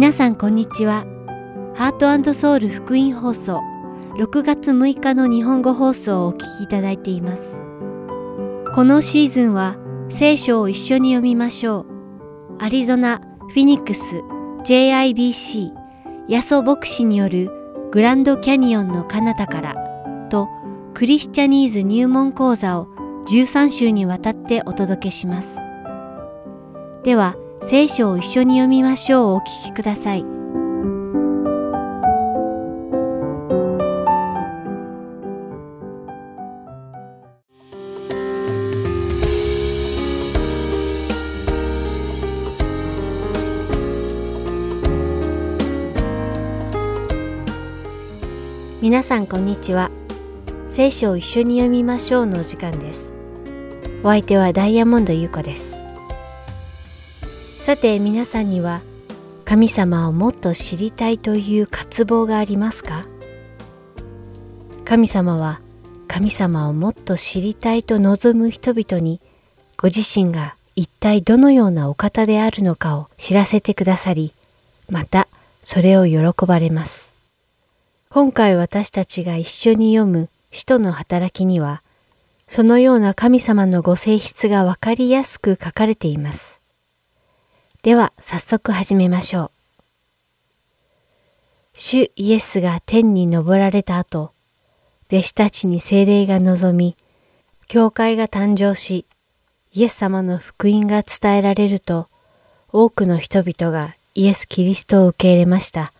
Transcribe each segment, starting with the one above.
皆さんこんにちは。ハートソウル福音放送6月6日の日本語放送をお聞きいただいています。このシーズンは聖書を一緒に読みましょう。アリゾナ、フィニックス、JIBC、ヤソ牧師によるグランドキャニオンの彼方からとクリスチャニーズ入門講座を13週にわたってお届けします。では、聖書を一緒に読みましょうをお聞きください。皆さんこんにちは。聖書を一緒に読みましょうのお時間です。お相手はダイヤモンド優子です。さて皆さんには神様をもっと知りたいという渇望がありますか？神様は神様をもっと知りたいと望む人々にご自身が一体どのようなお方であるのかを知らせてくださり、またそれを喜ばれます。今回私たちが一緒に読む使徒の働きには、そのような神様のご性質がわかりやすく書かれています。では早速始めましょう。主イエスが天に昇られた後、弟子たちに精霊が望み、教会が誕生し、イエス様の福音が伝えられると、多くの人々がイエス・キリストを受け入れました。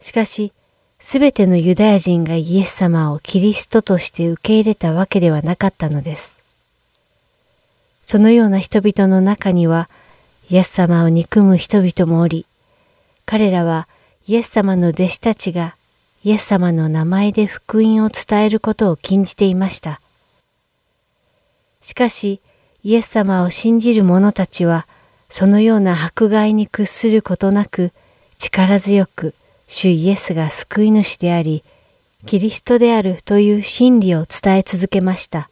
しかし、すべてのユダヤ人がイエス様をキリストとして受け入れたわけではなかったのです。そのような人々の中には、イエス様を憎む人々もおり、彼らはイエス様の弟子たちがイエス様の名前で福音を伝えることを禁じていました。しかし、イエス様を信じる者たちは、そのような迫害に屈することなく、力強く、主イエスが救い主であり、キリストであるという真理を伝え続けました。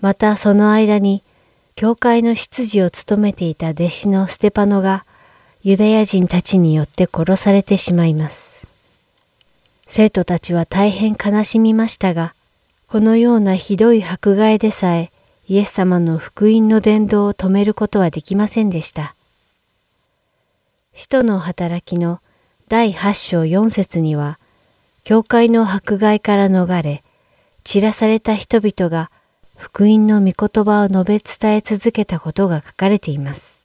またその間に、教会の執事を務めていた弟子のステパノが、ユダヤ人たちによって殺されてしまいます。生徒たちは大変悲しみましたが、このようなひどい迫害でさえ、イエス様の福音の伝道を止めることはできませんでした。使徒の働きの第8章4節には、教会の迫害から逃れ、散らされた人々が福音の御言葉を述べ伝え続けたことが書かれています。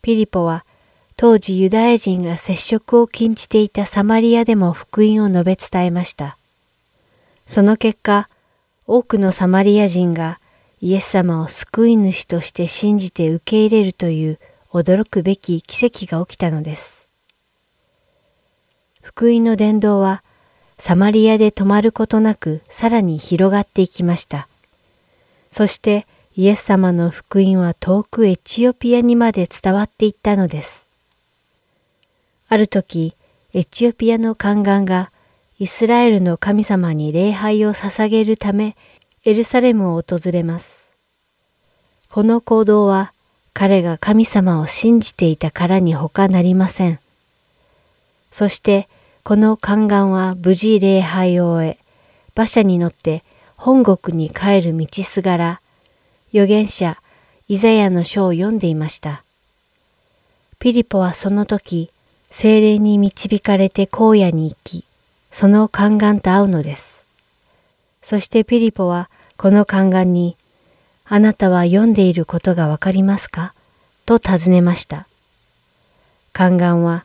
ピリポは当時ユダヤ人が接触を禁じていたサマリアでも福音を述べ伝えました。その結果、多くのサマリア人がイエス様を救い主として信じて受け入れるという驚くべき奇跡が起きたのです。福音の伝道はサマリアで止まることなくさらに広がっていきました。そしてイエス様の福音は遠くエチオピアにまで伝わっていったのです。ある時、エチオピアの宦官がイスラエルの神様に礼拝を捧げるためエルサレムを訪れます。この行動は彼が神様を信じていたからに他なりません。そしてこの宦官は無事礼拝を終え、馬車に乗って本国に帰る道すがら、預言者イザヤの書を読んでいました。ピリポはその時、精霊に導かれて荒野に行き、その宦官と会うのです。そしてピリポはこの宦官に、あなたは読んでいることがわかりますか？と尋ねました。宦官は、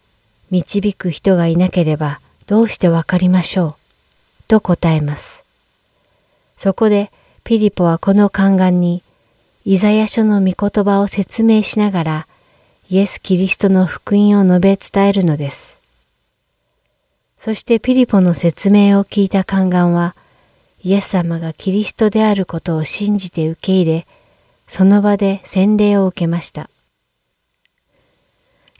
導く人がいなければどうしてわかりましょう？と答えます。そこでピリポはこの宦官にイザヤ書の御言葉を説明しながらイエス・キリストの福音を述べ伝えるのです。そしてピリポの説明を聞いた宦官はイエス様がキリストであることを信じて受け入れ、その場で洗礼を受けました。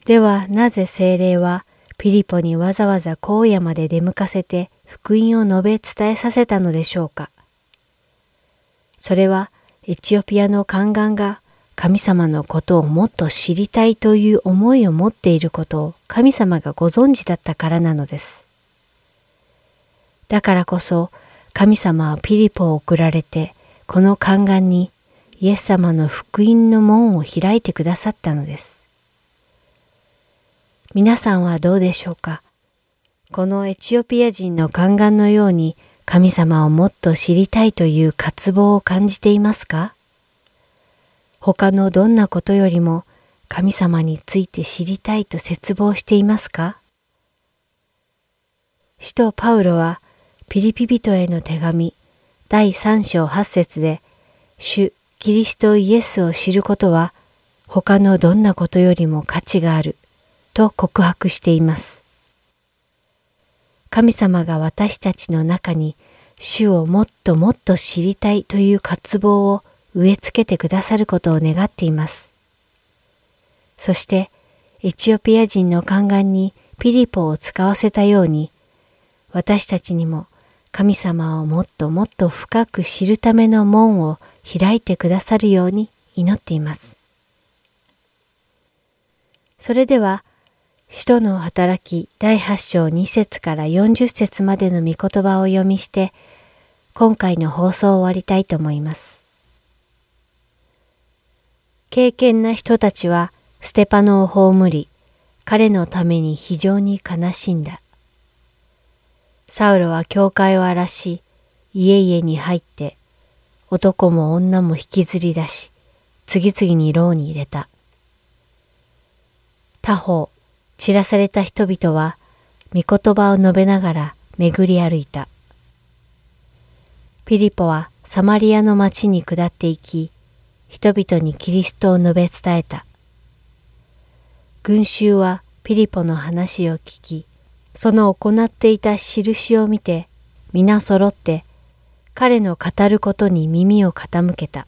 ではなぜ精霊はピリポにわざわざ荒野まで出向かせて福音を述べ伝えさせたのでしょうか？それはエチオピアの宦官が神様のことをもっと知りたいという思いを持っていることを神様がご存知だったからなのです。だからこそ神様はピリポを送られてこの宦官にイエス様の福音の門を開いてくださったのです。皆さんはどうでしょうか？このエチオピア人の宦官のように神様をもっと知りたいという渇望を感じていますか？他のどんなことよりも神様について知りたいと絶望していますか？使徒パウロはピリピ人への手紙第3章8節で主キリストイエスを知ることは他のどんなことよりも価値がある。と告白しています。神様が私たちの中に主をもっともっと知りたいという渇望を植え付けてくださることを願っています。そしてエチオピア人の宦官にピリポを使わせたように私たちにも神様をもっともっと深く知るための門を開いてくださるように祈っています。それでは使徒の働き第8章2節から40節までの御言葉を読みして、今回の放送を終わりたいと思います。敬虔な人たちはステパノを葬り、彼のために非常に悲しんだ。サウロは教会を荒らし、家々に入って、男も女も引きずり出し、次々に牢に入れた。他方、散らされた人々は、御言葉を述べながら巡り歩いた。ピリポはサマリアの町に下っていき、人々にキリストを述べ伝えた。群衆はピリポの話を聞き、その行っていた印を見て、皆揃って彼の語ることに耳を傾けた。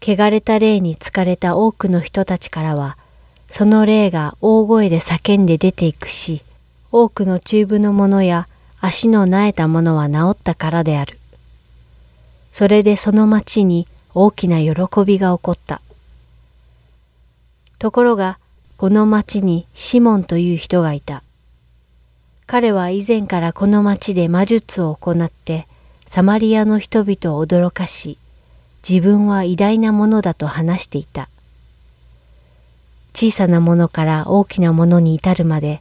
汚れた霊に疲れた多くの人たちからは、その霊が大声で叫んで出ていくし、多くのチューブの者や足の苗えた者は治ったからである。それでその町に大きな喜びが起こった。ところが、この町にシモンという人がいた。彼は以前からこの町で魔術を行ってサマリアの人々を驚かし、自分は偉大なものだと話していた。小さなものから大きなものに至るまで、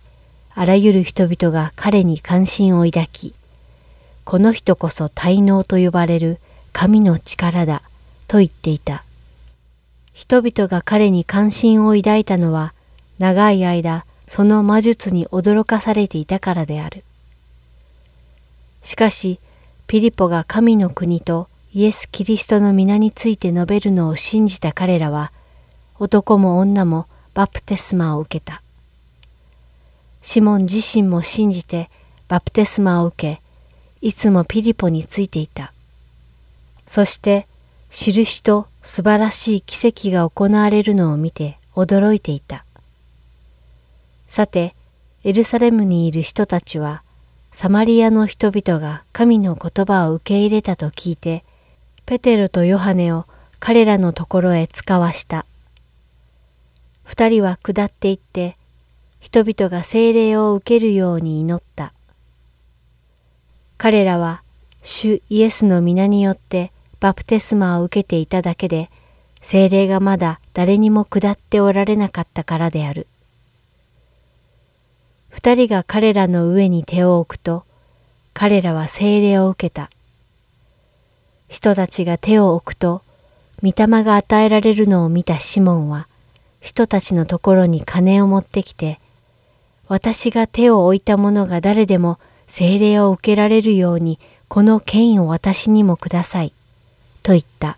あらゆる人々が彼に関心を抱き、この人こそ大能と呼ばれる神の力だと言っていた。人々が彼に関心を抱いたのは、長い間その魔術に驚かされていたからである。しかし、ピリポが神の国とイエス・キリストの皆について述べるのを信じた彼らは、男も女もバプテスマを受けた。シモン自身も信じてバプテスマを受け、いつもピリポについていた。そして、印と素晴らしい奇跡が行われるのを見て驚いていた。さて、エルサレムにいる人たちは、サマリアの人々が神の言葉を受け入れたと聞いて、ペテロとヨハネを彼らのところへ使わした。二人は下っていって、人々が精霊を受けるように祈った。彼らは、主イエスの皆によってバプテスマを受けていただけで、精霊がまだ誰にも下っておられなかったからである。二人が彼らの上に手を置くと、彼らは精霊を受けた。人たちが手を置くと、御霊が与えられるのを見たシモンは、人たちのところに金を持ってきて、私が手を置いた者が誰でも精霊を受けられるようにこの権威を私にもください。と言った。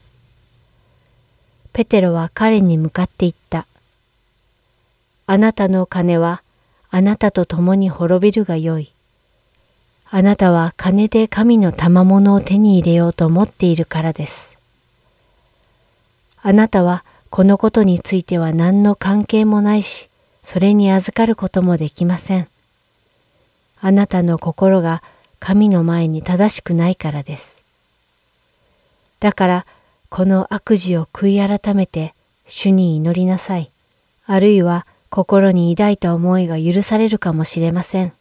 ペテロは彼に向かって言った。あなたの金はあなたと共に滅びるがよい。あなたは金で神の賜物を手に入れようと思っているからです。あなたはこのことについては何の関係もないし、それに預かることもできません。あなたの心が神の前に正しくないからです。だから、この悪事を悔い改めて主に祈りなさい。あるいは心に抱いた思いが許されるかもしれません。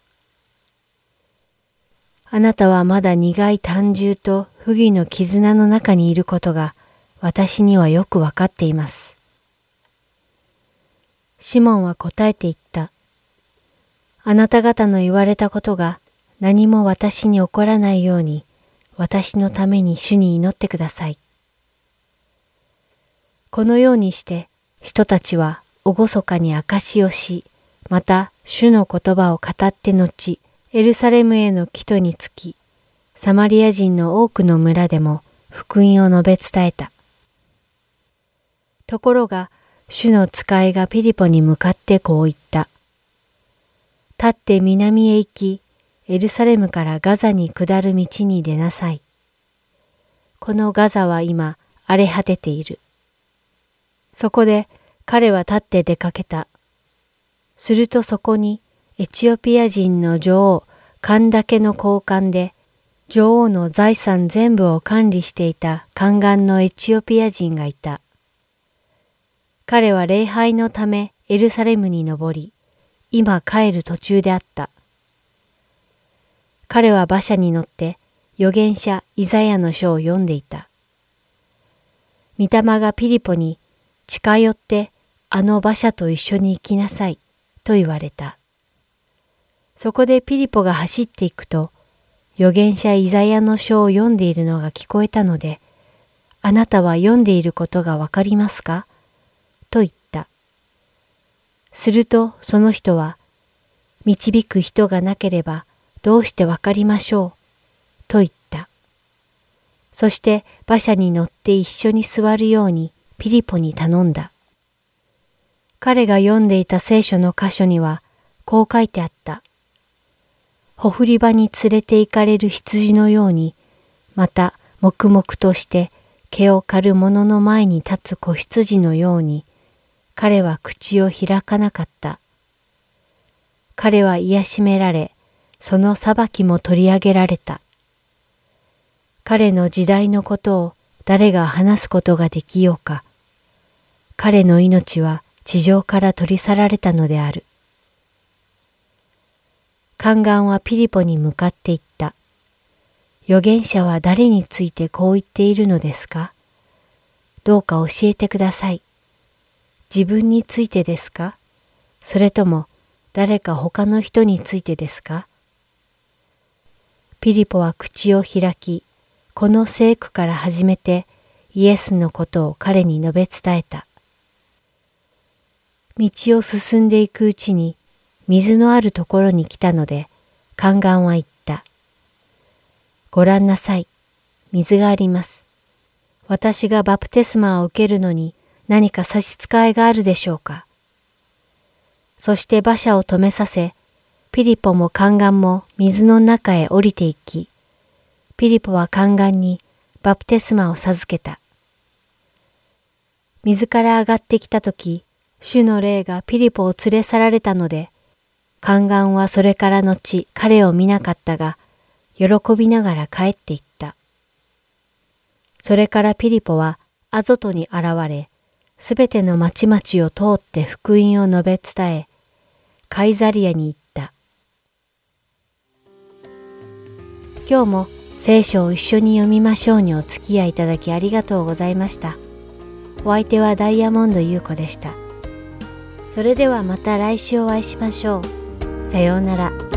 あなたはまだ苦い単純と不義の絆の中にいることが私にはよくわかっています。シモンは答えて言った。あなた方の言われたことが何も私に起こらないように私のために主に祈ってください。このようにして人たちは厳かに証しをし、また主の言葉を語って後、エルサレムへの帰途につき、サマリア人の多くの村でも福音を述べ伝えた。ところが、主の使いがピリポに向かってこう言った。立って南へ行き、エルサレムからガザに下る道に出なさい。このガザは今荒れ果てている。そこで彼は立って出かけた。するとそこにエチオピア人の女王カンダケの交換で女王の財産全部を管理していた宦官のエチオピア人がいた。彼は礼拝のためエルサレムに登り、今帰る途中であった。彼は馬車に乗って預言者イザヤの書を読んでいた。御霊がピリポに近寄ってあの馬車と一緒に行きなさいと言われた。そこでピリポが走っていくと、預言者イザヤの書を読んでいるのが聞こえたので、あなたは読んでいることがわかりますか？と言った。するとその人は、導く人がなければどうしてわかりましょう？と言った。そして馬車に乗って一緒に座るようにピリポに頼んだ。彼が読んでいた聖書の箇所にはこう書いてあった。ほふり場に連れて行かれる羊のように、また黙々として毛を刈る者の前に立つ子羊のように、彼は口を開かなかった。彼は癒しめられ、その裁きも取り上げられた。彼の時代のことを誰が話すことができようか。彼の命は地上から取り去られたのである。宦官はピリポに向かって言った。預言者は誰についてこう言っているのですか？どうか教えてください。自分についてですか？それとも誰か他の人についてですか？ピリポは口を開き、この聖句から始めてイエスのことを彼に述べ伝えた。道を進んでいくうちに水のあるところに来たので、宦官は言った。ご覧なさい。水があります。私がバプテスマを受けるのに何か差し支えがあるでしょうか。そして馬車を止めさせ、ピリポも宦官も水の中へ降りていき、ピリポは宦官にバプテスマを授けた。水から上がってきたとき、主の霊がピリポを連れ去られたので、宦官はそれから後彼を見なかったが、喜びながら帰っていった。それからピリポはアゾトに現れ、すべての町々を通って福音を述べ伝え、カイザリアに行った。今日も聖書を一緒に読みましょうにお付き合いいただきありがとうございました。お相手はダイヤモンド優子でした。それではまた来週お会いしましょう。さようなら。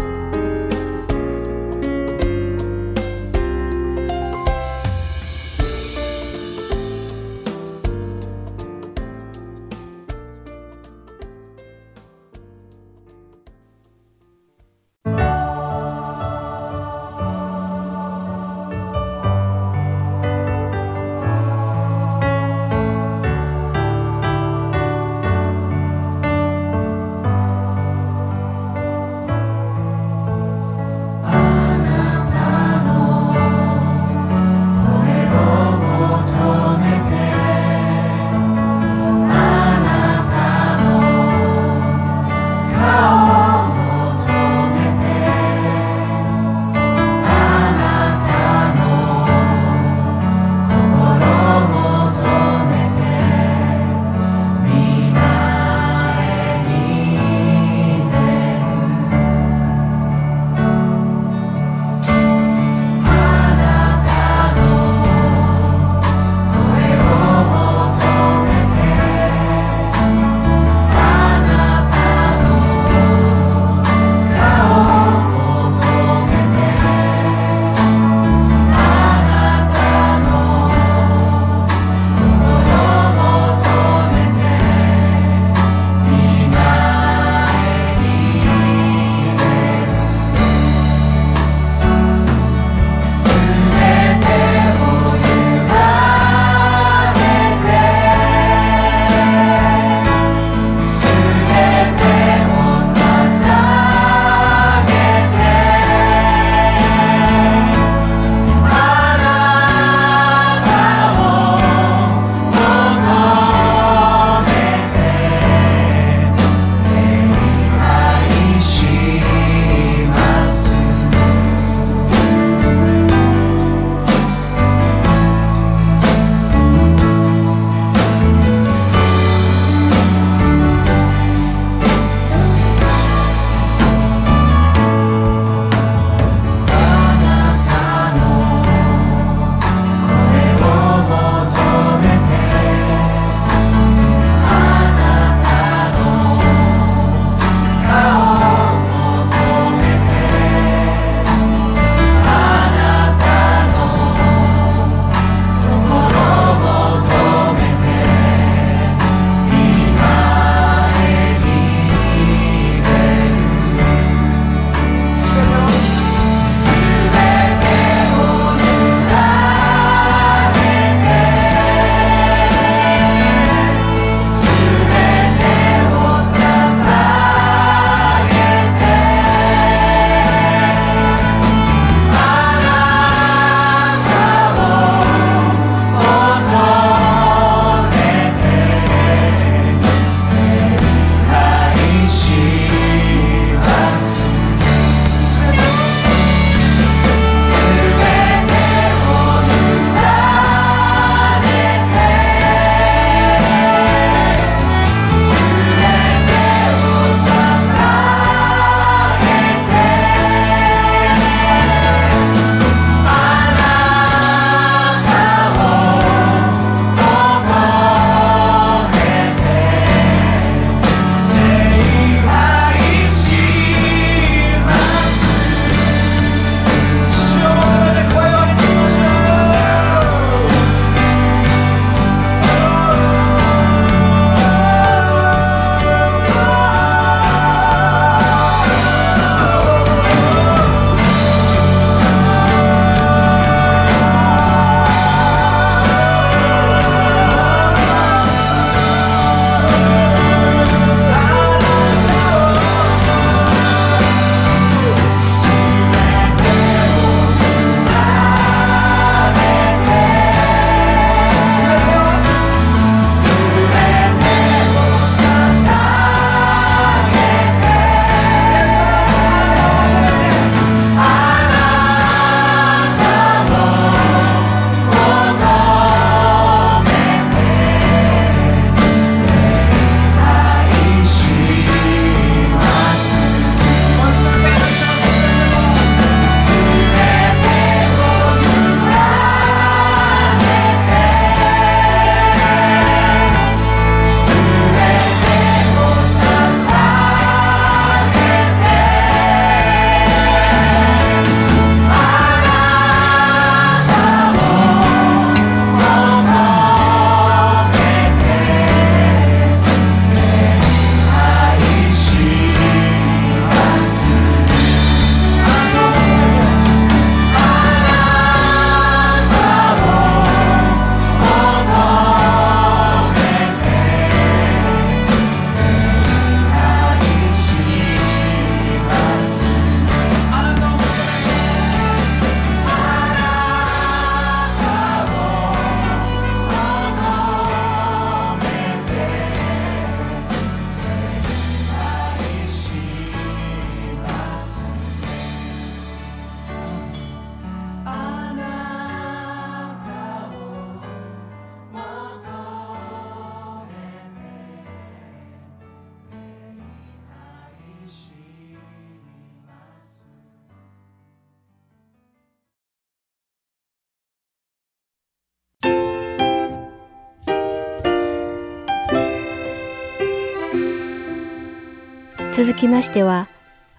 きましては、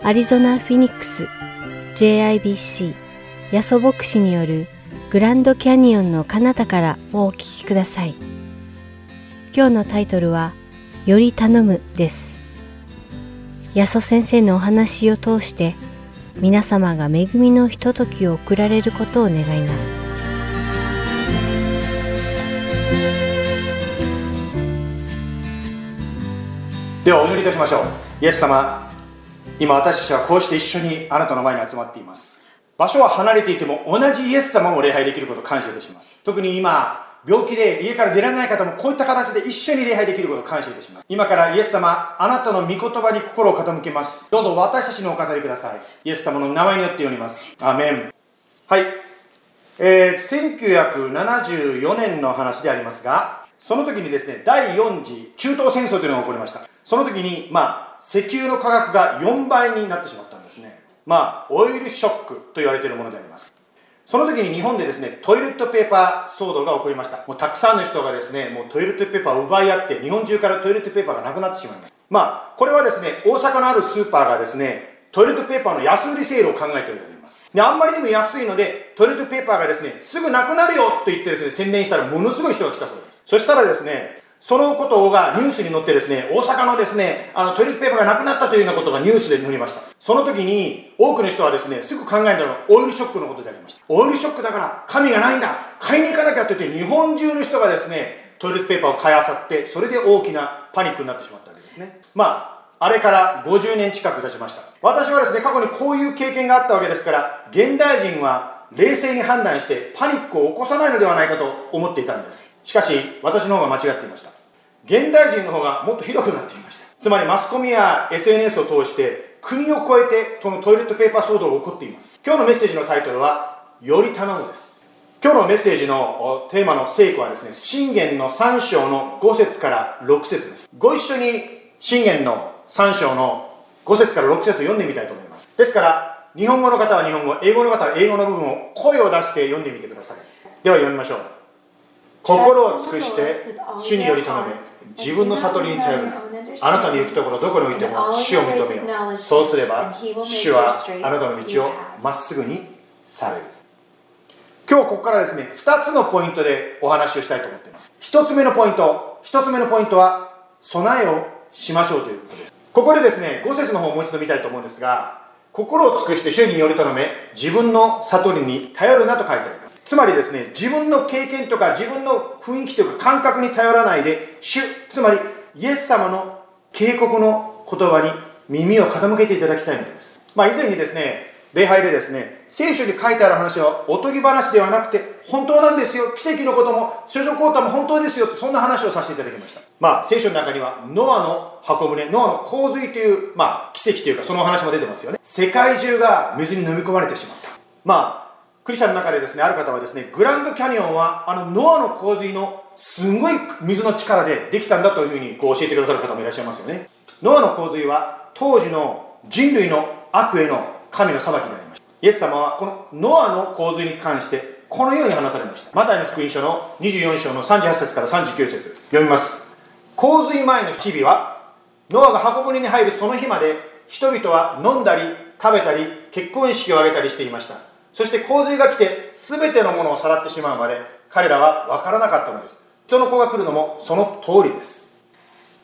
アリゾナ・フィニックス JIBC ヤソ牧師によるグランドキャニオンの彼方からをお聞きください。今日のタイトルは、より頼むです。ヤソ先生のお話を通して、皆様が恵みのひとときを送られることを願います。ではお祈りいたしましょうイエス様今私たちはこうして一緒にあなたの前に集まっています。場所は離れていても同じイエス様を礼拝できることを感謝いたします。特に今病気で家から出られない方もこういった形で一緒に礼拝できることを感謝いたします。今からイエス様あなたの御言葉に心を傾けます。どうぞ私たちのお語りください。イエス様の名前によって読みます。アメン。はい。えー、1974年の話でありますがその時にですね第4次中東戦争というのが起こりましたその時に、まあ、石油の価格が4倍になってしまったんですね。まあ、オイルショックと言われているものであります。その時に日本でですね、トイレットペーパー騒動が起こりました。もうたくさんの人がですね、もうトイレットペーパーを奪い合って、日本中からトイレットペーパーがなくなってしまいました。まあ、これはですね、大阪のあるスーパーがですね、トイレットペーパーの安売りセールを考えております。で、あんまりにも安いので、トイレットペーパーがですね、すぐなくなるよと言ってですね、宣伝したらものすごい人が来たそうです。そしたらですね、そのことがニュースに載ってですね、大阪のですね、あのトイレットペーパーがなくなったというようなことがニュースで載りました。その時に多くの人はですね、すぐ考えたのはオイルショックのことでありました。オイルショックだから神がないんだ買いに行かなきゃって言って日本中の人がですね、トイレットペーパーを買いあさって、それで大きなパニックになってしまったわけですね。まあ、あれから50年近く経ちました。私はですね、過去にこういう経験があったわけですから、現代人は冷静に判断してパニックを起こさないのではないかと思っていたんです。しかし、私の方が間違っていました。現代人の方がもっとひどくなっていました。つまりマスコミや SNS を通して国を超えてこのトイレットペーパー騒動が起こっています。今日のメッセージのタイトルは「より頼む」です。今日のメッセージのテーマの聖句はですね信玄の3章の5節から6節です。ご一緒に信玄の3章の5節から6節を読んでみたいと思います。ですから日本語の方は日本語英語の方は英語の部分を声を出して読んでみてください。では読みましょう。心を尽くして主により頼め。自分の悟りに頼るなあなたの行くところどこにおいても主を認めよう。そうすれば主はあなたの道をまっすぐにされる。今日ここからですね2つのポイントでお話をしたいと思っています。1つ目のポイント1つ目のポイントは備えをしましょうということです。ここでですね5節の方をもう一度見たいと思うんですが心を尽くして主により頼め。自分の悟りに頼るなと書いてありますつまりですね、自分の経験とか自分の雰囲気というか感覚に頼らないで、主、つまりイエス様の警告の言葉に耳を傾けていただきたいのです。まあ以前にですね、礼拝でですね、聖書に書いてある話はおとぎ話ではなくて、本当なんですよ、奇跡のことも、諸女交代も本当ですよ、そんな話をさせていただきました。まあ、聖書の中には、ノアの箱舟、ノアの洪水という、まあ、奇跡というか、その話も出てますよね。世界中が水に飲み込まれてしまった。まあ、クリスチャンの中でですね、ある方はですね、グランドキャニオンは、あの、ノアの洪水のすごい水の力でできたんだというふうにこう教えてくださる方もいらっしゃいますよね。ノアの洪水は、当時の人類の悪への神の裁きでありました。イエス様は、このノアの洪水に関して、このように話されました。マタイの福音書の24章の38節から39節読みます。洪水前の日々は、ノアが箱舟に入るその日まで、人々は飲んだり、食べたり、結婚式を挙げたりしていました。そして洪水が来て全てのものをさらってしまうまで彼らは分からなかったのです。人の子が来るのもその通りです。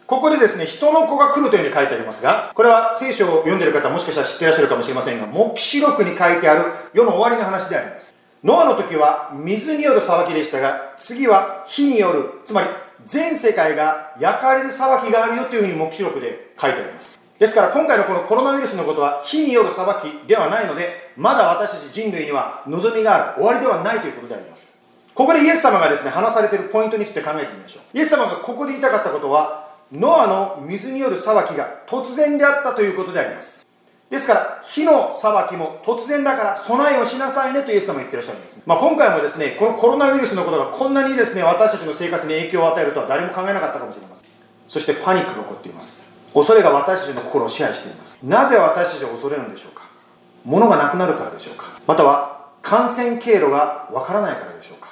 ここでですね人の子が来るというふうに書いてありますがこれは聖書を読んでる方もしかしたら知ってらっしゃるかもしれませんが黙示録に書いてある世の終わりの話であります。ノアの時は水による裁きでしたが次は火によるつまり全世界が焼かれる裁きがあるよというふうに黙示録で書いてあります。ですから今回のこのコロナウイルスのことは火による裁きではないのでまだ私たち人類には望みがある終わりではないということであります。ここでイエス様がですね話されているポイントについて考えてみましょう。イエス様がここで言いたかったことはノアの水による裁きが突然であったということであります。ですから火の裁きも突然だから備えをしなさいねとイエス様言ってらっしゃるんです、まあ、今回もですねこのコロナウイルスのことがこんなにですね私たちの生活に影響を与えるとは誰も考えなかったかもしれません。そしてパニックが起こっています。恐れが私たちの心を支配しています。なぜ私たちは恐れるんでしょうか？物がなくなるからでしょうか？または感染経路がわからないからでしょうか？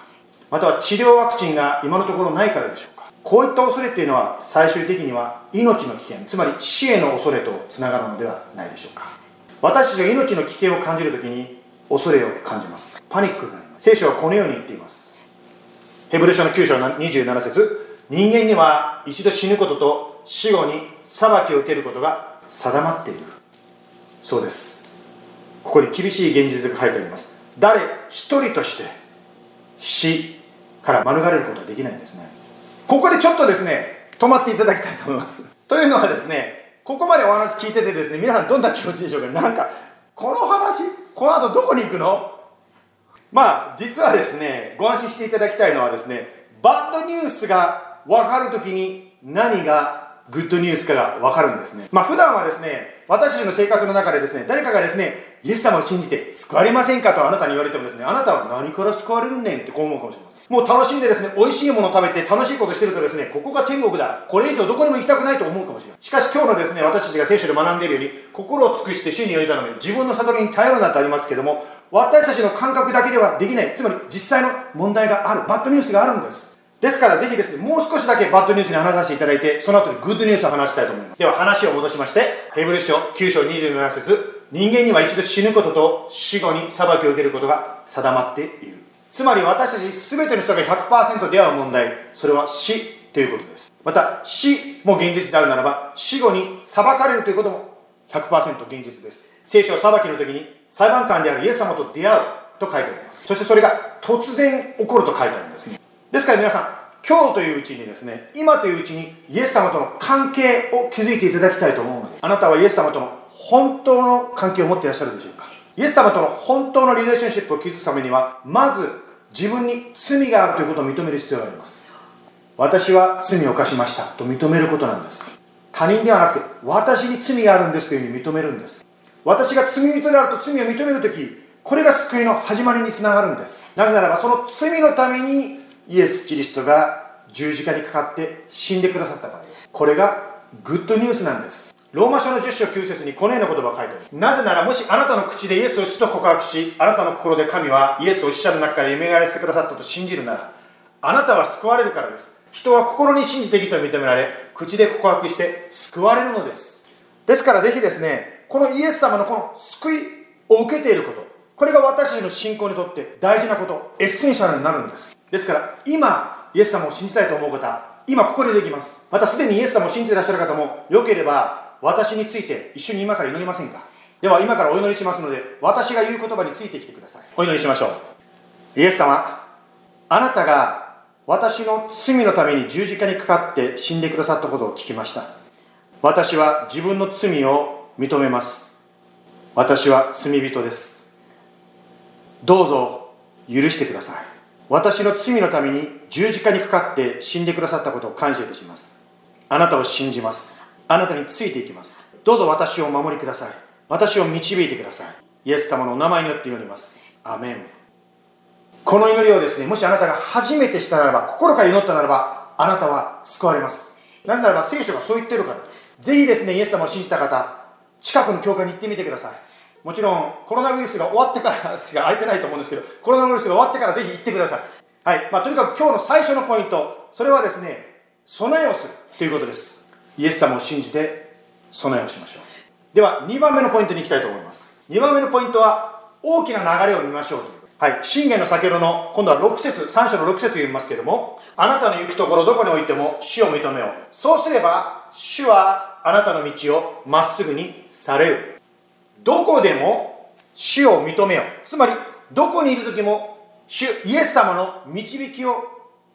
または治療ワクチンが今のところないからでしょうか？こういった恐れっていうのは最終的には命の危険つまり死への恐れとつながるのではないでしょうか？私たちが命の危険を感じるときに恐れを感じます。パニックになります。聖書はこのように言っています。ヘブル書の9章27節。人間には一度死ぬことと死後に裁きを受けることが定まっている。そうです。ここに厳しい現実が書いてあります。誰一人として死から免れることはできないんですね。ここでちょっとですね止まっていただきたいと思います。というのはですねここまでお話聞いててですね皆さんどんな気持ちでしょうか。なんかこの話この後どこに行くの？まあ実はですねご安心していただきたいのはですねバッドニュースが分かるときに何がグッドニュースかが分かるんですねまあ普段はですね私たちの生活の中でですね誰かがですねイエス様を信じて救われませんかとあなたに言われてもですねあなたは何から救われるねんってこう思うかもしれませんもう楽しんでですね、美味しいものを食べて楽しいことしてるとですね、ここが天国だ。これ以上どこにも行きたくないと思うかもしれない。しかし今日のですね、私たちが聖書で学んでいるように、心を尽くして主によりたので、自分の悟りに頼るなとありますけども、私たちの感覚だけではできない。つまり実際の問題がある。バッドニュースがあるんです。ですからぜひですね、もう少しだけバッドニュースに話させていただいて、その後にグッドニュースを話したいと思います。では話を戻しまして、ヘブル書9章27節人間には一度死ぬことと死後に裁きを受けることが定まっている。つまり私たち全ての人が100%出会う問題、それは死ということです。また、死も現実であるならば、死後に裁かれるということも100%現実です。聖書は裁きの時に裁判官であるイエス様と出会うと書いてあります。そしてそれが突然起こると書いてあるんですね。ですから皆さん、今日といううちにですね、今といううちにイエス様との関係を築いていただきたいと思うのです。あなたはイエス様との本当の関係を持っていらっしゃるでしょうか？イエス様との本当のリレーションシップを築くためには、まず自分に罪があるということを認める必要があります。私は罪を犯しましたと認めることなんです。他人ではなくて、私に罪があるんですというふうに認めるんです。私が罪人であると罪を認めるとき、これが救いの始まりにつながるんです。なぜならば、その罪のためにイエス・キリストが十字架にかかって死んでくださったからです。これがグッドニュースなんです。ローマ書の10章9節にこのような言葉が書いてあります。なぜなら、もしあなたの口でイエスを死と告白し、あなたの心で神はイエスを死者の中から蘇らせてくださったと信じるなら、あなたは救われるからです。人は心に信じて義と認められ、口で告白して救われるのです。ですからぜひですね、このイエス様のこの救いを受けていること、これが私たちの信仰にとって大事なこと、エッセンシャルになるんです。ですから、今、イエス様を信じたいと思う方、今ここでできます。またすでにイエス様を信じてらっしゃる方も、よければ、私について一緒に今から祈りませんか？では今からお祈りしますので私が言う言葉についてきてください。お祈りしましょう。イエス様あなたが私の罪のために十字架にかかって死んでくださったことを聞きました。私は自分の罪を認めます。私は罪人です。どうぞ許してください。私の罪のために十字架にかかって死んでくださったことを感謝いたします。あなたを信じます。あなたについていきます。どうぞ私を守りください。私を導いてください。イエス様のお名前によって祈ります。アメン。この祈りをですねもしあなたが初めてしたならば心から祈ったならばあなたは救われます。なぜならば聖書がそう言ってるからです。ぜひですねイエス様を信じた方近くの教会に行ってみてください。もちろんコロナウイルスが終わってからしか空いてないと思うんですけどコロナウイルスが終わってからぜひ行ってください。はい。まあ、とにかく今日の最初のポイントそれはですね備えをするということです。イエス様を信じて備えをしましょう。では2番目のポイントに行きたいと思います。2番目のポイントは大きな流れを見ましょうという。はい。信玄の先ほどの今度は6節3章の6節読みますけどもあなたの行くところどこにおいても主を認めよう。そうすれば主はあなたの道をまっすぐにされる。どこでも主を認めよう。つまりどこにいる時も主イエス様の導きを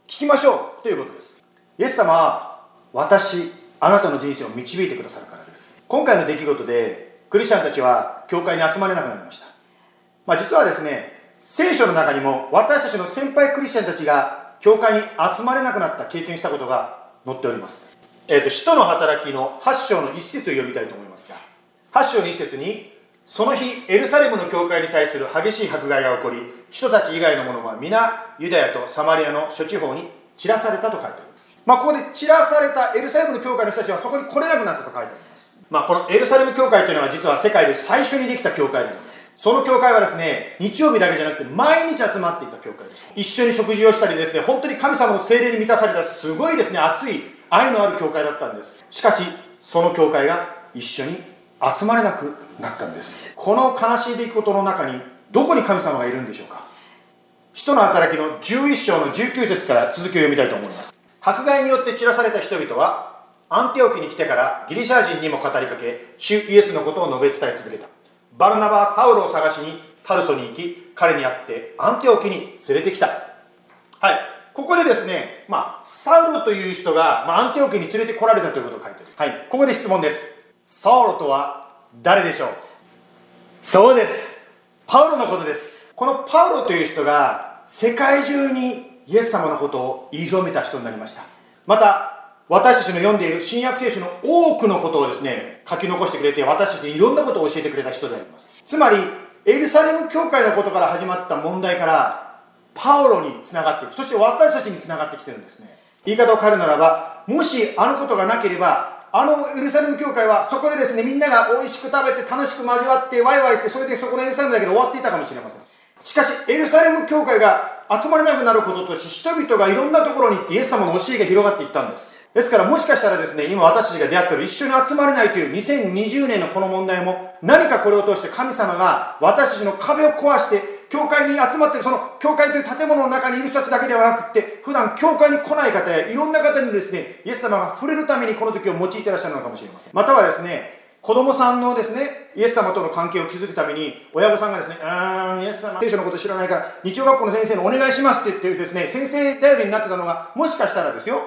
聞きましょう。ということです。イエス様は私あなたの人生を導いてくださるからです。今回の出来事でクリスチャンたちは教会に集まれなくなりました、まあ、実はですね聖書の中にも私たちの先輩クリスチャンたちが教会に集まれなくなった経験したことが載っております、えーと、使徒の働きの8章の一節を読みたいと思いますが8章の一節にその日エルサレムの教会に対する激しい迫害が起こり人たち以外の者は皆ユダヤとサマリアの諸地方に散らされたと書いてありますまあ、ここで散らされたエルサレムの教会の人たちはそこに来れなくなったと書いてあります。まあ、このエルサレム教会というのは実は世界で最初にできた教会であります。その教会はですね、日曜日だけじゃなくて毎日集まっていた教会です。一緒に食事をしたりですね、本当に神様の精霊に満たされたすごいですね、熱い愛のある教会だったんです。しかし、その教会が一緒に集まれなくなったんです。この悲しい出来事の中に、どこに神様がいるんでしょうか使徒の働きの11章の19節から続きを読みたいと思います。迫害によって散らされた人々は、アンティオキに来てからギリシャ人にも語りかけ、主イエスのことを述べ伝え続けた。バルナバはサウロを探しにタルソに行き、彼に会ってアンティオキに連れてきた。はい。ここでですね、まあ、サウロという人が、まあ、アンティオキに連れてこられたということを書いてる。はい。ここで質問です。サウロとは誰でしょう？そうです。パウロのことです。このパウロという人が世界中にイエス様のことを言い広めた人になりました。また、私たちの読んでいる新約聖書の多くのことをですね、書き残してくれて、私たちにいろんなことを教えてくれた人であります。つまり、エルサレム教会のことから始まった問題から、パウロにつながっていく。そして私たちにつながってきてるんですね。言い方を変えるならば、もしあのことがなければ、あのエルサレム教会はそこでですね、みんなが美味しく食べて楽しく交わってワイワイして、それでそこのエルサレムだけで終わっていたかもしれません。しかし、エルサレム教会が集まれなくなることとして、人々がいろんなところに行ってイエス様の教えが広がっていったんです。ですからもしかしたらですね、今私たちが出会ってる一緒に集まれないという2020年のこの問題も何かこれを通して神様が私たちの壁を壊して教会に集まってるその教会という建物の中にいる人たちだけではなくって普段教会に来ない方やいろんな方にですね、イエス様が触れるためにこの時を用いてらっしゃるのかもしれません。またはですね、子供さんのですね、イエス様との関係を築くために、親御さんがですね、うーん、イエス様、聖書のこと知らないから、日曜学校の先生にお願いしますって言ってですね、先生頼りになってたのが、もしかしたらですよ、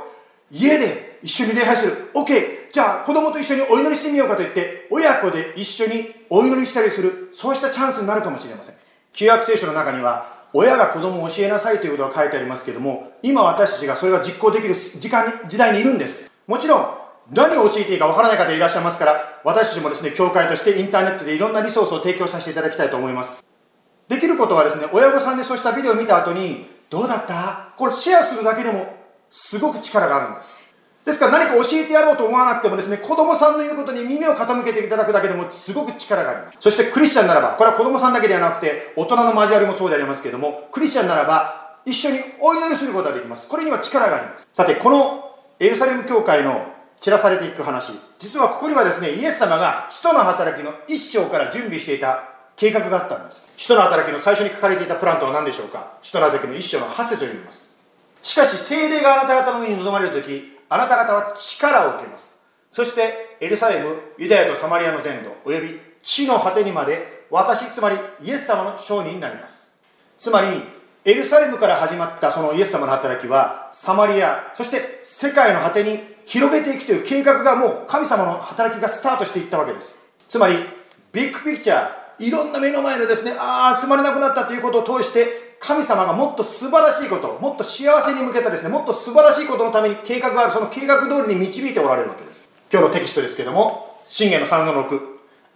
家で一緒に礼拝する。OK! じゃあ子供と一緒にお祈りしてみようかと言って、親子で一緒にお祈りしたりする、そうしたチャンスになるかもしれません。旧約聖書の中には、親が子供を教えなさいということが書いてありますけども、今私たちがそれが実行できる時間に、時代にいるんです。もちろん、何を教えていいかわからない方いらっしゃいますから、私たちもですね、教会としてインターネットでいろんなリソースを提供させていただきたいと思います。できることはですね、親御さんでそうしたビデオを見た後に、どうだった？これシェアするだけでもすごく力があるんです。ですから何か教えてやろうと思わなくてもですね、子供さんの言うことに耳を傾けていただくだけでもすごく力があります。そしてクリスチャンならば、これは子供さんだけではなくて、大人の交わりもそうでありますけれども、クリスチャンならば、一緒にお祈りすることができます。これには力があります。さて、このエルサレム教会の散らされていく話、実はここにはですね、イエス様が使徒の働きの一章から準備していた計画があったんです。使徒の働きの最初に書かれていたプランとは何でしょうか使徒の働きの一章の8節を読みます。しかし、聖霊があなた方の上に臨まれるとき、あなた方は力を受けます。そして、エルサレム、ユダヤとサマリアの全土、および地の果てにまで、私、つまりイエス様の商人になります。つまり、エルサレムから始まったそのイエス様の働きは、サマリア、そして世界の果てに広げていくという計画がもう神様の働きがスタートしていったわけです。つまり、ビッグピクチャー、いろんな目の前のですね、ああ、集まれなくなったということを通して、神様がもっと素晴らしいこと、もっと幸せに向けたですね、もっと素晴らしいことのために計画がある、その計画通りに導いておられるわけです。今日のテキストですけども、信玄の3の6、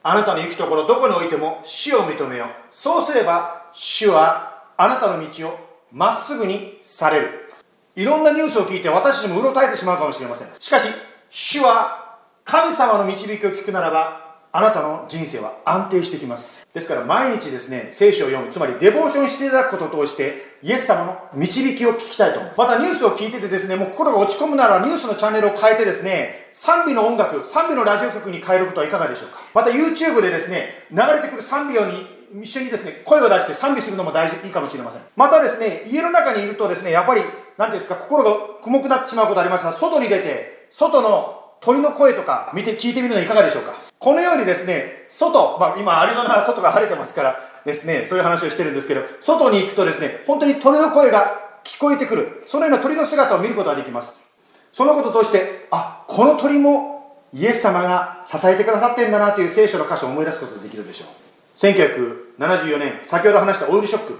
あなたの行くところどこにおいても死を認めよう。そうすれば、主はあなたの道をまっすぐにされる。いろんなニュースを聞いて私たちもうろたえてしまうかもしれません。しかし、主は神様の導きを聞くならば、あなたの人生は安定してきます。ですから毎日ですね、聖書を読む、つまりデボーションしていただくことを通して、イエス様の導きを聞きたいと思う。またニュースを聞いててですね、もう心が落ち込むならニュースのチャンネルを変えてですね、賛美の音楽、賛美のラジオ局に変えることはいかがでしょうか。また YouTube でですね、流れてくる賛美をに一緒にですね、声を出して賛美するのも大事、いいかもしれません。またですね、家の中にいるとですね、やっぱり、なんていうんですか、心が重くなってしまうことありますが、外に出て、外の鳥の声とか見て聞いてみるのはいかがでしょうかこのようにですね、外、まあ今アリゾナは外が晴れてますからですね、そういう話をしてるんですけど、外に行くとですね、本当に鳥の声が聞こえてくる。そのような鳥の姿を見ることができます。そのこととして、あ、この鳥もイエス様が支えてくださってんだなという聖書の箇所を思い出すことができるでしょう。1974年、先ほど話したオイルショック。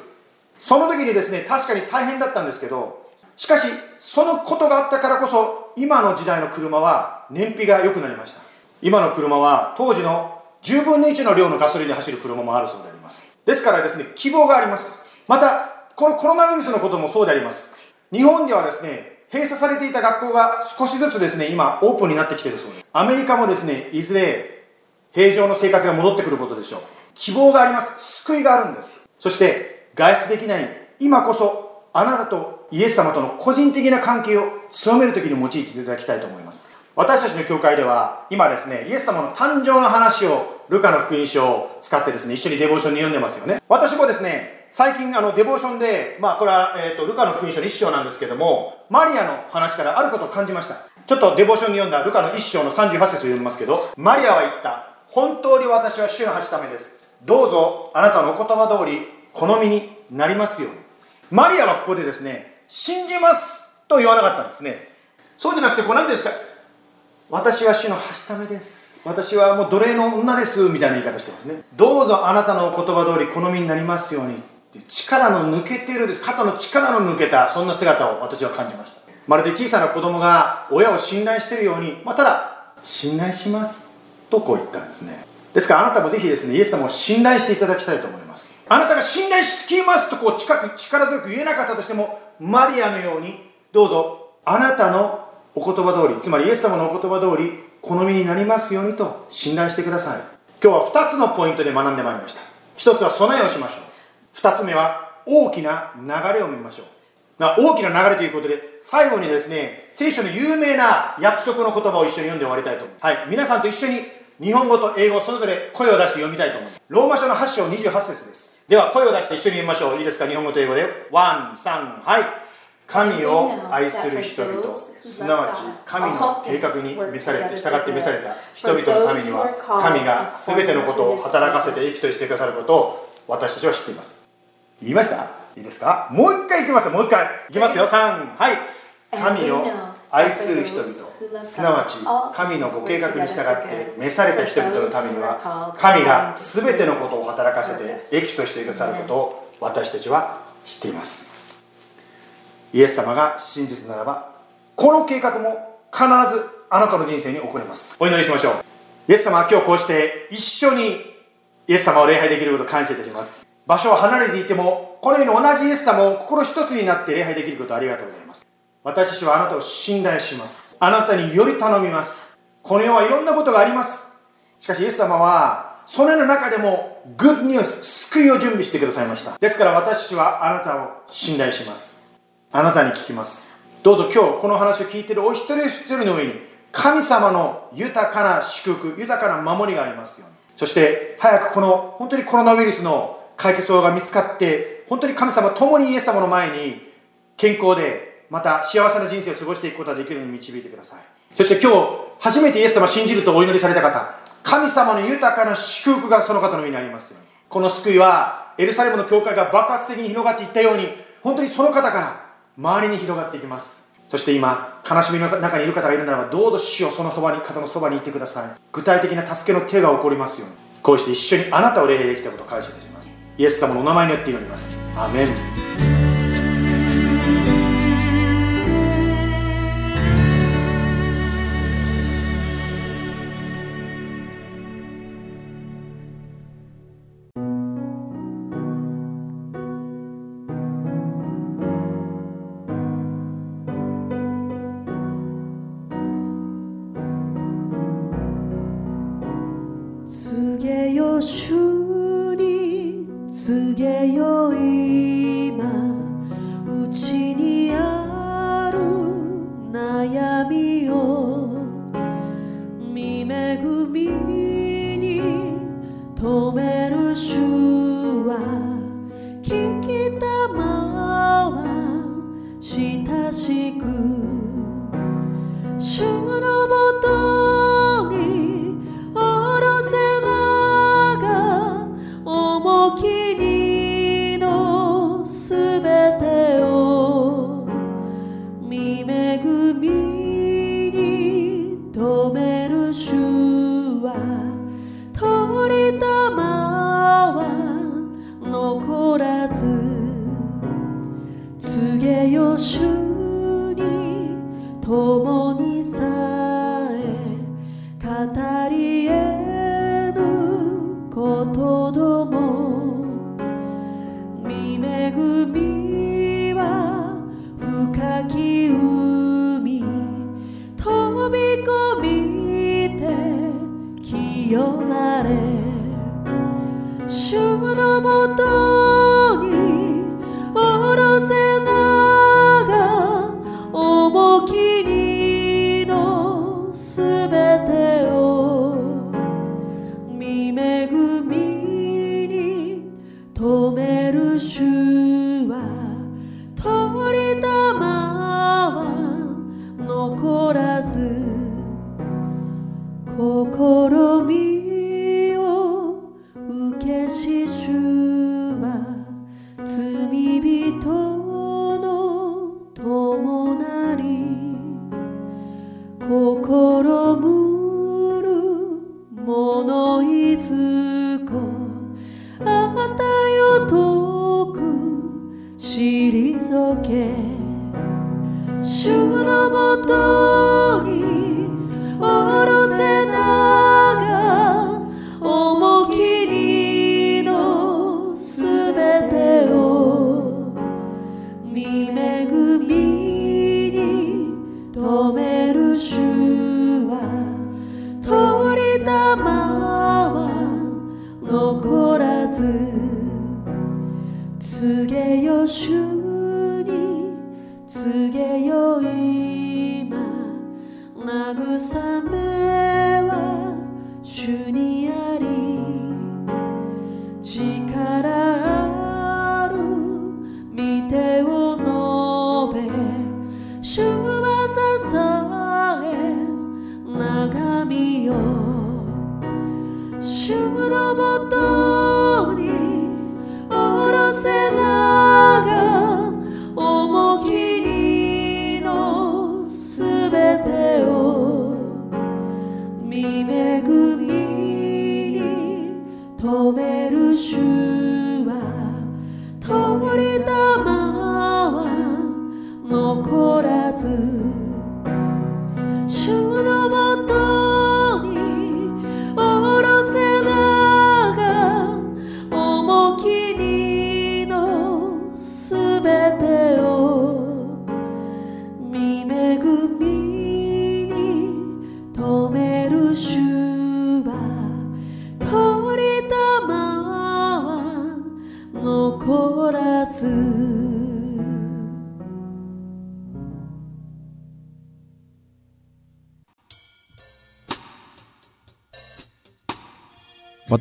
その時にですね、確かに大変だったんですけど、しかし、そのことがあったからこそ、今の時代の車は燃費が良くなりました。今の車は当時の10分の1の量のガソリンで走る車もあるそうであります。ですからですね、希望があります。また、このコロナウイルスのこともそうであります。日本ではですね、閉鎖されていた学校が少しずつですね、今オープンになってきているそうです。アメリカもですね、いずれ平常の生活が戻ってくることでしょう。希望があります救いがあるんですそして外出できない今こそあなたとイエス様との個人的な関係を強める時に用いていただきたいと思います私たちの教会では今ですねイエス様の誕生の話をルカの福音書を使ってですね一緒にデボーションに読んでますよね。私もですね最近あのデボーションでまあこれは、えーと、ルカの福音書の一章なんですけどもマリアの話からあることを感じました。ちょっとデボーションに読んだルカの一章の38節を読みますけどマリアは言った。本当に私は主の橋ためです。どうぞあなたのお言葉通り好みになりますように。マリアはここでですね信じますと言わなかったんですね。そうじゃなくてこう何ていうんですか私は主のはしためです。私はもう奴隷の女です。みたいな言い方してますね。どうぞあなたの言葉通り好みになりますようにって力の抜けてるです。肩の力の抜けたそんな姿を私は感じました。まるで小さな子供が親を信頼してるように、まあ、ただ信頼します。とこう言ったんですね。ですからあなたもぜひですねイエス様を信頼していただきたいと思います。あなたが信頼しつきます。とこう近く力強く言えなかったとしてもマリアのようにどうぞあなたのお言葉通りつまりイエス様のお言葉通り好みになりますようにと信頼してください。今日は2つのポイントで学んでまいりました。1つは備えをしましょう。2つ目は大きな流れを見ましょう。大きな流れということで最後にですね聖書の有名な約束の言葉を一緒に読んで終わりたいと思いますはい皆さんと一緒に日本語と英語それぞれ声を出して読みたいと思いますローマ書の8章28節です。では声を出して一緒に読みましょう。いいですか？日本語と英語で。ワンサンはい。神を愛する人々。すなわち神の計画に召されて従って召された。人々のためには神が全てのことを働かせて益としてくださることを私たちは知っています。言いました？いいですか？もう一回いきますもう一回。いきますよ。3はい。神を愛する人々。すなわち神のご計画に従って召された人々のためには神が全てのことを働かせて益としてくださることを私たちは知っています。イエス様が真実ならばこの計画も必ずあなたの人生に起こります。お祈りしましょう。イエス様は今日こうして一緒にイエス様を礼拝できることを感謝いたします。場所は離れていてもこのように同じイエス様を心一つになって礼拝できることありがとうございます。私たちはあなたを信頼します。あなたにより頼みます。この世はいろんなことがあります。しかしイエス様はその世の中でもグッドニュース救いを準備してくださいました。ですから私たちはあなたを信頼します。あなたに聞きます。どうぞ今日この話を聞いているお一人一人の上に神様の豊かな祝福豊かな守りがありますように。そして早くこの本当にコロナウイルスの解決法が見つかって本当に神様共にイエス様の前に健康でまた幸せな人生を過ごしていくことができるように導いてください。そして今日初めてイエス様信じるとお祈りされた方神様の豊かな祝福がその方の上にありますように。この救いはエルサレムの教会が爆発的に広がっていったように本当にその方から周りに広がっていきます。そして今悲しみの中にいる方がいるならばどうぞ主をそのそばに方のそばにいてください。具体的な助けの手が起こりますように。こうして一緒にあなたを礼拝できたことを感謝いたします。イエス様のお名前によって祈ります。アメン。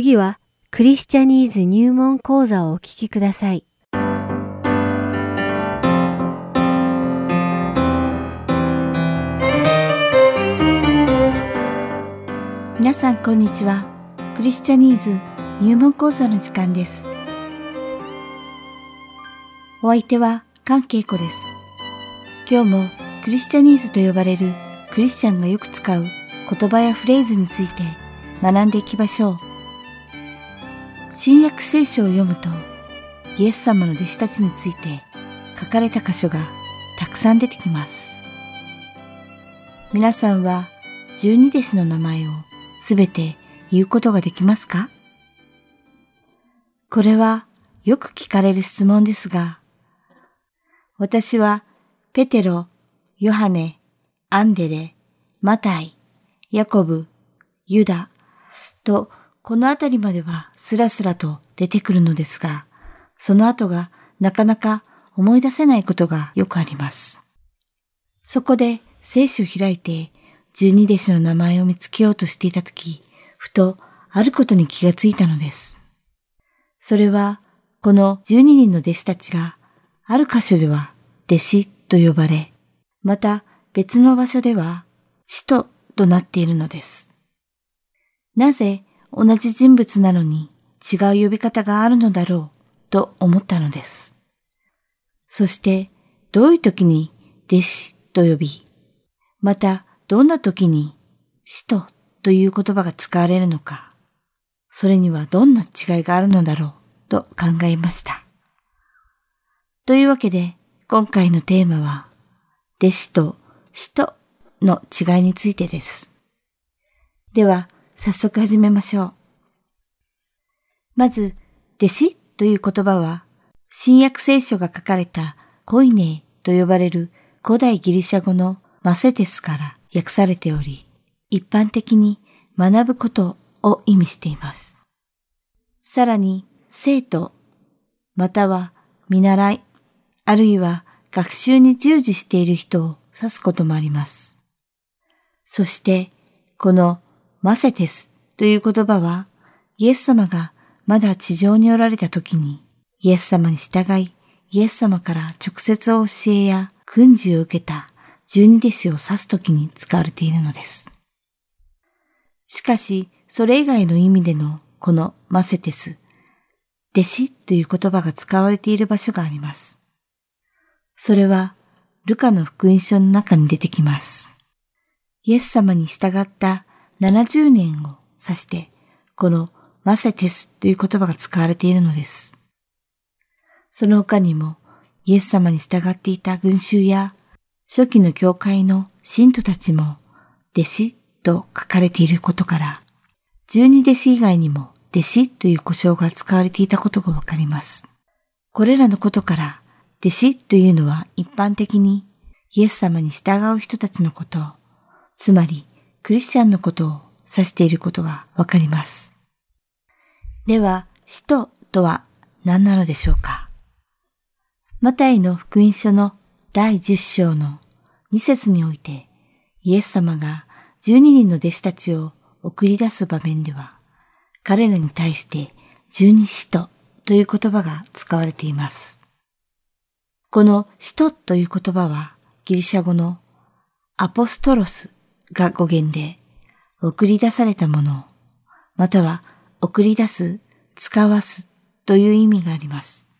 次はクリスチャニーズ入門講座をお聞きください。皆さんこんにちは。クリスチャニーズ入門講座の時間です。お相手は関恵子です。今日もクリスチャニーズと呼ばれるクリスチャンがよく使う言葉やフレーズについて学んでいきましょう。新約聖書を読むと、イエス様の弟子たちについて書かれた箇所がたくさん出てきます。皆さんは十二弟子の名前をすべて言うことができますか？これはよく聞かれる質問ですが、私はペテロ、ヨハネ、アンデレ、マタイ、ヤコブ、ユダとこのあたりまではスラスラと出てくるのですが、その後がなかなか思い出せないことがよくあります。そこで聖書を開いて十二弟子の名前を見つけようとしていたとき、ふとあることに気がついたのです。それは、この十二人の弟子たちが、ある箇所では弟子と呼ばれ、また別の場所では使徒となっているのです。なぜ同じ人物なのに違う呼び方があるのだろうと思ったのです。そしてどういう時に弟子と呼び、またどんな時に使徒という言葉が使われるのか、それにはどんな違いがあるのだろうと考えました。というわけで今回のテーマは弟子と使徒の違いについてです。では早速始めましょう。まず、弟子という言葉は、新約聖書が書かれたコイネーと呼ばれる古代ギリシャ語のマセテスから訳されており、一般的に学ぶことを意味しています。さらに、生徒、または見習い、あるいは学習に従事している人を指すこともあります。そして、このマセテスという言葉は、イエス様がまだ地上におられた時に、イエス様に従い、イエス様から直接教えや訓示を受けた十二弟子を指す時に使われているのです。しかし、それ以外の意味でのこのマセテス、弟子という言葉が使われている場所があります。それは、ルカの福音書の中に出てきます。イエス様に従った70年を指して、このマセテスという言葉が使われているのです。その他にも、イエス様に従っていた群衆や、初期の教会の信徒たちも、弟子と書かれていることから、十二弟子以外にも弟子という呼称が使われていたことがわかります。これらのことから、弟子というのは一般的にイエス様に従う人たちのこと、つまりクリスチャンのことを指していることがわかります。では、使徒とは何なのでしょうか？マタイの福音書の第10章の2節において、イエス様が12人の弟子たちを送り出す場面では、彼らに対して十二使徒という言葉が使われています。この使徒という言葉はギリシャ語のアポストロスが語源で送り出されたものをまたは送り出す、使わすという意味があります。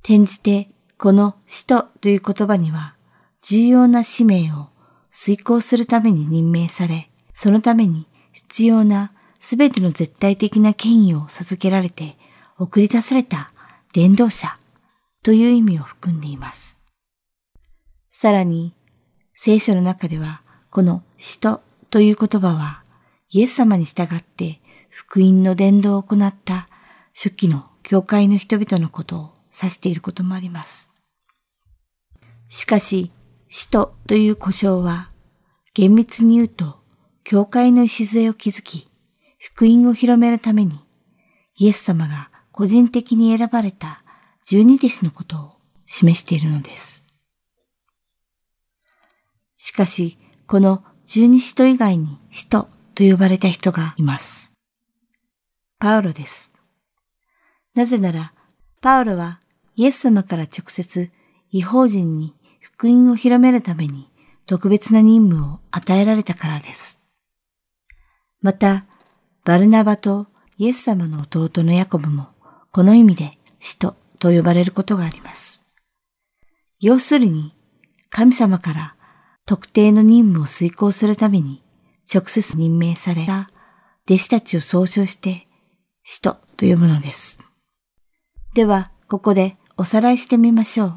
転じてこの使徒という言葉には重要な使命を遂行するために任命され、そのために必要なすべての絶対的な権威を授けられて送り出された伝道者という意味を含んでいます。さらに、聖書の中では、この使徒という言葉は、イエス様に従って福音の伝道を行った初期の教会の人々のことを指していることもあります。しかし、使徒という呼称は、厳密に言うと、教会の礎を築き、福音を広めるために、イエス様が個人的に選ばれた十二弟子のことを示しているのです。しかし、この十二使徒以外に使徒と呼ばれた人がいます。パウロです。なぜなら、パウロはイエス様から直接違法人に福音を広めるために特別な任務を与えられたからです。また、バルナバとイエス様の弟のヤコブもこの意味で使徒と呼ばれることがあります。要するに、神様から特定の任務を遂行するために直接任命された弟子たちを総称して使徒と呼ぶのです。では、ここでおさらいしてみましょう。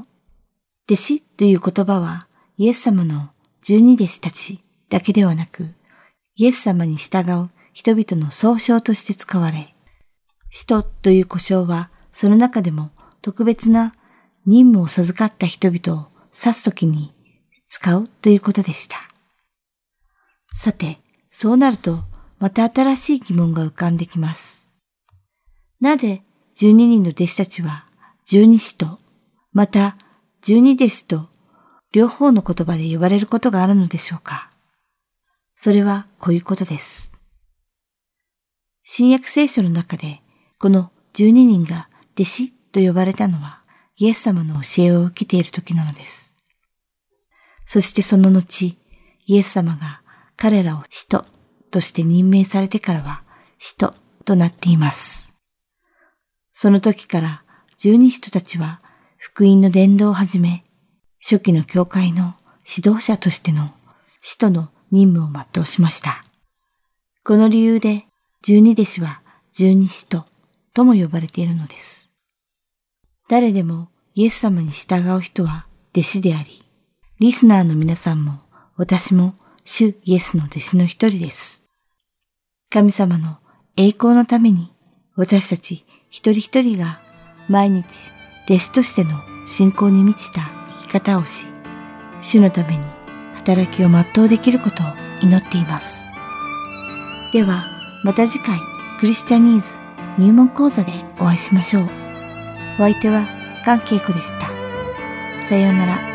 弟子という言葉はイエス様の十二弟子たちだけではなく、イエス様に従う人々の総称として使われ、使徒という呼称はその中でも特別な任務を授かった人々を指すときに使うということでした。さて、そうなるとまた新しい疑問が浮かんできます。なぜ12人の弟子たちは十二使徒、また十二弟子と両方の言葉で呼ばれることがあるのでしょうか？それはこういうことです。新約聖書の中でこの十二人が弟子と呼ばれたのはイエス様の教えを受けている時なのです。そしてその後、イエス様が彼らを使徒として任命されてからは使徒となっています。その時から十二使徒たちは福音の伝道をはじめ、初期の教会の指導者としての使徒の任務を全うしました。この理由で十二弟子は十二使徒とも呼ばれているのです。誰でもイエス様に従う人は弟子であり、リスナーの皆さんも私も主イエスの弟子の一人です。神様の栄光のために私たち一人一人が毎日弟子としての信仰に満ちた生き方をし、主のために働きを全うできることを祈っています。では、また次回、クリスチャニーズ入門講座でお会いしましょう。お相手は、関恵子でした。さようなら。